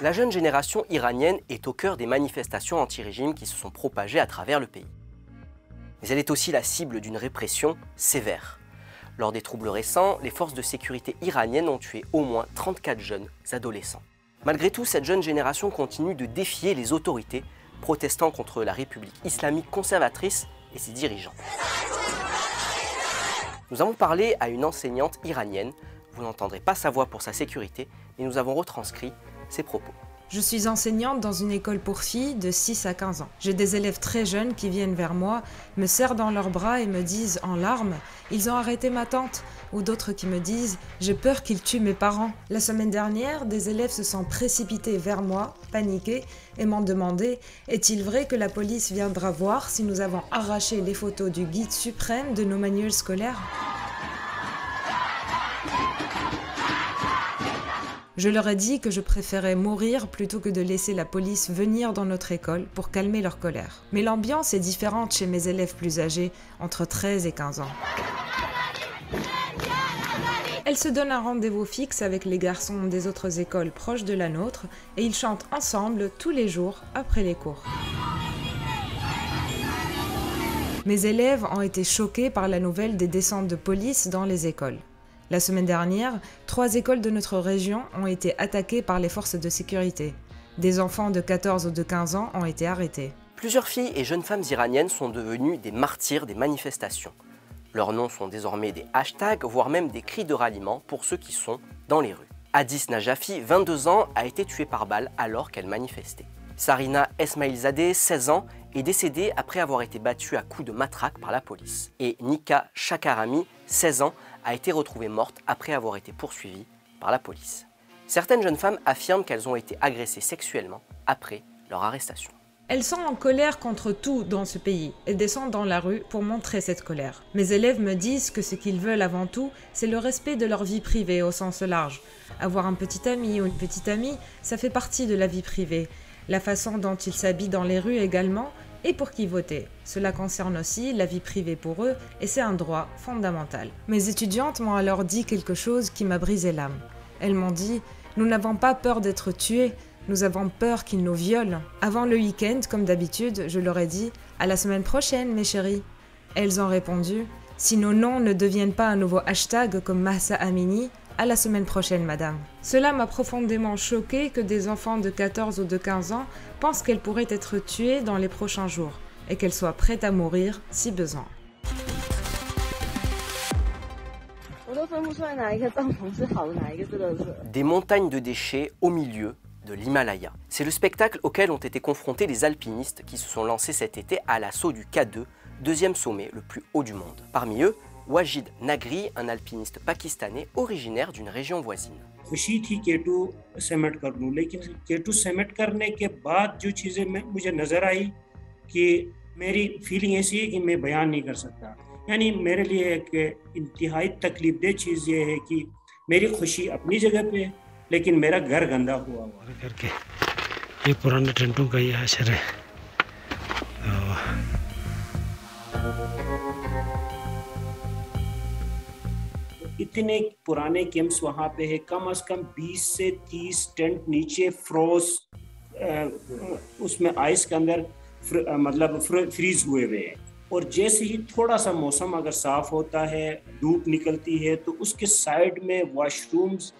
La jeune génération iranienne est au cœur des manifestations anti-régime qui se sont propagées à travers le pays. Mais elle est aussi la cible d'une répression sévère. Lors des troubles récents, les forces de sécurité iraniennes ont tué au moins 34 jeunes adolescents. Malgré tout, cette jeune génération continue de défier les autorités, protestant contre la République islamique conservatrice et ses dirigeants. Nous avons parlé à une enseignante iranienne. Vous n'entendrez pas sa voix pour sa sécurité, mais nous avons retranscrit ses propos. Je suis enseignante dans une école pour filles de 6 à 15 ans. J'ai des élèves très jeunes qui viennent vers moi, me serrent dans leurs bras et me disent en larmes Ils ont arrêté ma tante ou d'autres qui me disent J'ai peur qu'ils tuent mes parents. La semaine dernière, des élèves se sont précipités vers moi, paniqués, et m'ont demandé Est-il vrai que la police viendra voir si nous avons arraché les photos du guide suprême de nos manuels scolaires? Je leur ai dit que je préférais mourir plutôt que de laisser la police venir dans notre école pour calmer leur colère. Mais l'ambiance est différente chez mes élèves plus âgés, entre 13 et 15 ans. Elles se donnent un rendez-vous fixe avec les garçons des autres écoles proches de la nôtre et ils chantent ensemble tous les jours après les cours. Mes élèves ont été choqués par la nouvelle des descentes de police dans les écoles. La semaine dernière, trois écoles de notre région ont été attaquées par les forces de sécurité. Des enfants de 14 ou de 15 ans ont été arrêtés. Plusieurs filles et jeunes femmes iraniennes sont devenues des martyrs des manifestations. Leurs noms sont désormais des hashtags, voire même des cris de ralliement pour ceux qui sont dans les rues. Addis Najafi, 22 ans, a été tuée par balle alors qu'elle manifestait. Sarina Esmailzadeh, 16 ans, est décédée après avoir été battue à coups de matraque par la police. Et Nika Shakarami, 16 ans, a été retrouvée morte après avoir été poursuivie par la police. Certaines jeunes femmes affirment qu'elles ont été agressées sexuellement après leur arrestation. Elles sont en colère contre tout dans ce pays et descendent dans la rue pour montrer cette colère. Mes élèves me disent que ce qu'ils veulent avant tout, c'est le respect de leur vie privée au sens large. Avoir un petit ami ou une petite amie, ça fait partie de la vie privée. La façon dont ils s'habillent dans les rues également, et pour qui voter. Cela concerne aussi la vie privée pour eux et c'est un droit fondamental. Mes étudiantes m'ont alors dit quelque chose qui m'a brisé l'âme. Elles m'ont dit Nous n'avons pas peur d'être tués, nous avons peur qu'ils nous violent. Avant le week-end, comme d'habitude, je leur ai dit À la semaine prochaine, mes chéris. Elles ont répondu Si nos noms ne deviennent pas un nouveau hashtag comme Massa Amini, à la semaine prochaine, madame. Cela m'a profondément choqué que des enfants de 14 ou de 15 ans pensent qu'elles pourraient être tuées dans les prochains jours et qu'elles soient prêtes à mourir si besoin. Des montagnes de déchets au milieu de l'Himalaya. C'est le spectacle auquel ont été confrontés les alpinistes qui se sont lancés cet été à l'assaut du K2, deuxième sommet le plus haut du monde. Parmi eux, Wajid Nagri, un alpiniste pakistanais originaire d'une région voisine. खुशी थी के टू सेमेट कर लूँ लेकिन के टू सेमेट करने के बाद जो चीज़ें मुझे नज़र आई कि मेरी फीलिंग ऐसी है कि मैं बयान नहीं कर सकता। यानी मेरे लिए एक इंतहाई तकलीफ़ दह चीज़ ये है कि मेरी खुशी अपनी जगह पे लेकिन मेरा घर गंदा हुआ हुआ करके ये पुराने टेंटों का ये असर है। इतने पुराने कैंप्स वहाँ पे है। कम अज कम 20 से 30 टेंट नीचे फ्रोज उसमें आइस के अंदर फ्र, मतलब फ्रीज हुए हुए हैं। और जैसे ही थोड़ा सा मौसम अगर साफ़ होता है धूप निकलती है तो उसके साइड में वॉशरूम्स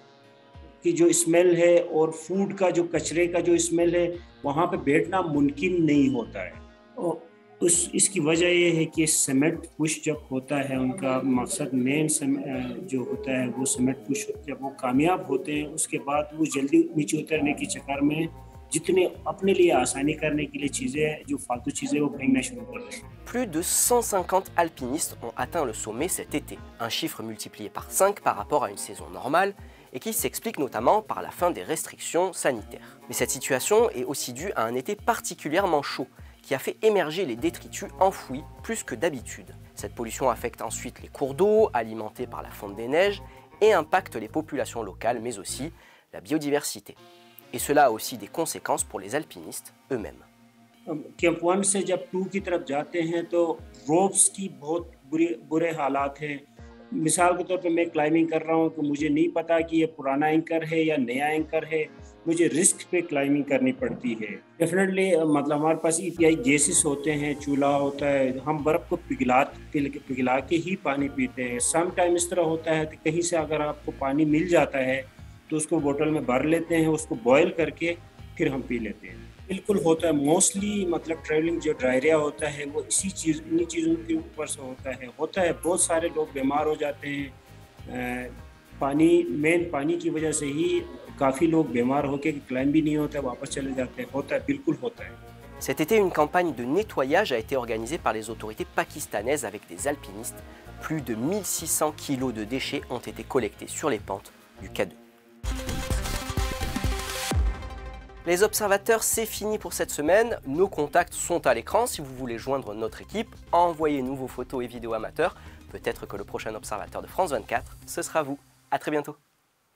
की जो स्मेल है और फ़ूड का जो कचरे का जो स्मेल है वहाँ पे बैठना मुमकिन नहीं होता है। उस इसकी वजह ये है कि सीमेंट पुश जब होता है उनका मकसद मेन जो होता है वो सीमेंट पुश जब वो कामयाब होते हैं उसके बाद वो जल्दी नीचे उतरने के चक्कर में जितने अपने लिए आसानी करने के लिए चीज़ें जो फालतू चीज़ें वो फेंकना शुरू कर रहे हैं Plus de 150 alpinistes ont atteint le sommet cet été, un chiffre multiplié par 5 par rapport à une saison normale et qui s'explique notamment par la fin des restrictions sanitaires. Mais cette situation est aussi due à un été particulièrement chaud qui a fait émerger les détritus enfouis plus que d'habitude. Cette pollution affecte ensuite les cours d'eau alimentés par la fonte des neiges et impacte les populations locales mais aussi la biodiversité. Et cela a aussi des conséquences pour les alpinistes eux-mêmes. मिसाल के तौर पे मैं क्लाइंबिंग कर रहा हूँ तो मुझे नहीं पता कि ये पुराना एंकर है या नया एंकर है। मुझे रिस्क पे क्लाइंबिंग करनी पड़ती है। डेफिनेटली मतलब हमारे पास ई आई गैसेस होते हैं, चूल्हा होता है, हम बर्फ़ को पिघला पिघला के ही पानी पीते हैं। सम टाइम इस तरह होता है कि कहीं से अगर आपको पानी मिल जाता है तो उसको बोतल में भर लेते हैं, उसको बॉयल करके फिर हम पी लेते हैं। बिल्कुल होता है मोस्टली मतलब ट्रैवलिंग जो डायरिया होता है वो इसी चीज़ इन्हीं चीज़ों के ऊपर से होता है होता है बहुत सारे लोग बीमार हो जाते हैं पानी मेन पानी की वजह से ही काफ़ी लोग बीमार होकर क्लाइम भी नहीं होता वापस चले जाते हैं होता है बिल्कुल होता है Cet été, une campagne de nettoyage a été organisée par les autorités pakistanaises avec des alpinistes. Plus de 1600 kilos de déchets ont été collectés sur les pentes du K2. Les observateurs, c'est fini pour cette semaine. Nos contacts sont à l'écran. Si vous voulez joindre notre équipe, envoyez-nous vos photos et vidéos amateurs. Peut-être que le prochain observateur de France 24, ce sera vous. A très bientôt